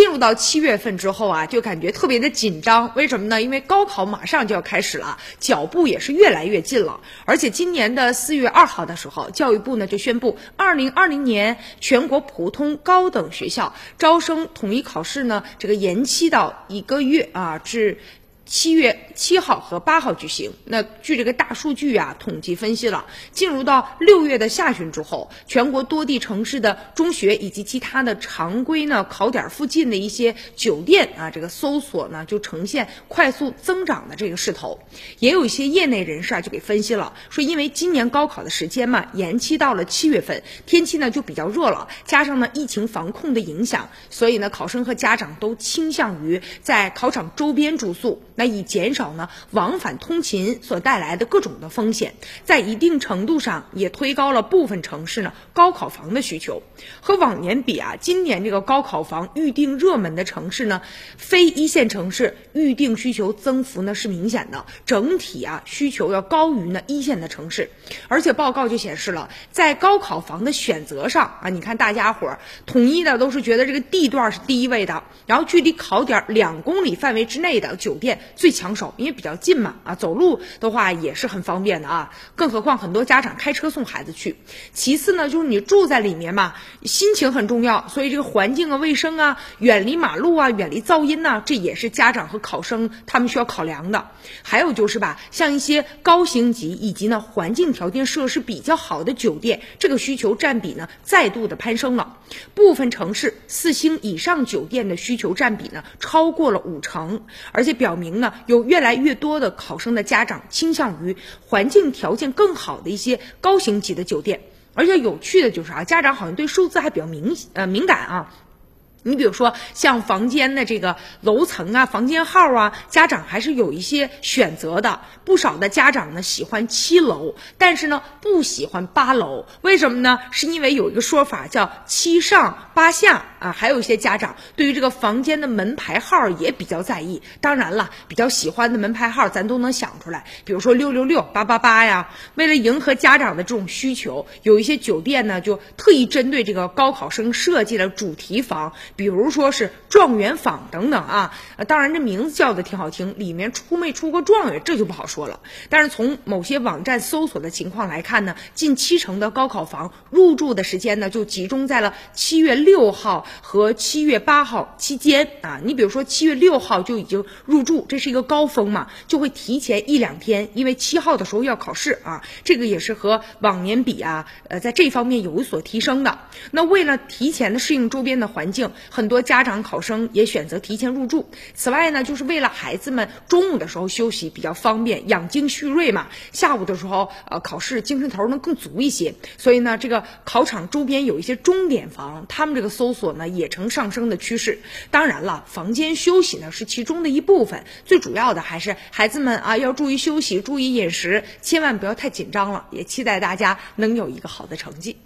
进入到七月份之后啊，就感觉特别的紧张。为什么呢？因为高考马上就要开始了，脚步也是越来越近了。而且今年的四月二号的时候，教育部呢就宣布，二零二零年全国普通高等学校招生统一考试呢，这个延期到一个月啊，至。七月七号和八号举行。那据这个大数据啊统计分析了，进入到六月的下旬之后，全国多地城市的中学以及其他的常规呢考点附近的一些酒店啊，这个搜索呢就呈现快速增长的这个势头。也有一些业内人士啊就给分析了，说因为今年高考的时间嘛延期到了七月份，天气呢就比较热了，加上呢疫情防控的影响，所以呢考生和家长都倾向于在考场周边住宿。那以减少呢往返通勤所带来的各种的风险，在一定程度上也推高了部分城市呢高考房的需求。和往年比啊，今年这个高考房预定热门的城市呢，非一线城市预定需求增幅呢是明显的，整体啊需求要高于呢一线的城市。而且报告就显示了，在高考房的选择上啊，你看大家伙儿统一的都是觉得这个地段是第一位的，然后距离考点两公里范围之内的酒店。最抢手，因为比较近嘛，啊，走路的话也是很方便的啊。更何况很多家长开车送孩子去。其次呢，就是你住在里面嘛，心情很重要，所以这个环境啊、卫生啊、远离马路啊、远离噪音呐，这也是家长和考生他们需要考量的。还有就是吧，像一些高星级以及呢环境条件设施比较好的酒店，这个需求占比呢再度的攀升了。部分城市四星以上酒店的需求占比呢超过了五成，而且表明。呢，有越来越多的考生的家长倾向于环境条件更好的一些高星级的酒店，而且有趣的就是啊，家长好像对数字还比较敏呃敏感啊。你比如说像房间的这个楼层啊、房间号啊，家长还是有一些选择的。不少的家长呢喜欢七楼，但是呢不喜欢八楼，为什么呢？是因为有一个说法叫七上八下啊。还有一些家长对于这个房间的门牌号也比较在意。当然了，比较喜欢的门牌号咱都能想出来，比如说六六六、八八八呀。为了迎合家长的这种需求，有一些酒店呢就特意针对这个高考生设计了主题房。比如说是状元坊等等啊，呃，当然这名字叫的挺好听，里面出没出过状元这就不好说了。但是从某些网站搜索的情况来看呢，近七成的高考房入住的时间呢就集中在了七月六号和七月八号期间啊。你比如说七月六号就已经入住，这是一个高峰嘛，就会提前一两天，因为七号的时候要考试啊。这个也是和往年比啊，呃，在这方面有所提升的。那为了提前的适应周边的环境。很多家长考生也选择提前入住。此外呢，就是为了孩子们中午的时候休息比较方便，养精蓄锐嘛。下午的时候，呃，考试精神头能更足一些。所以呢，这个考场周边有一些钟点房，他们这个搜索呢也呈上升的趋势。当然了，房间休息呢是其中的一部分，最主要的还是孩子们啊要注意休息，注意饮食，千万不要太紧张了。也期待大家能有一个好的成绩。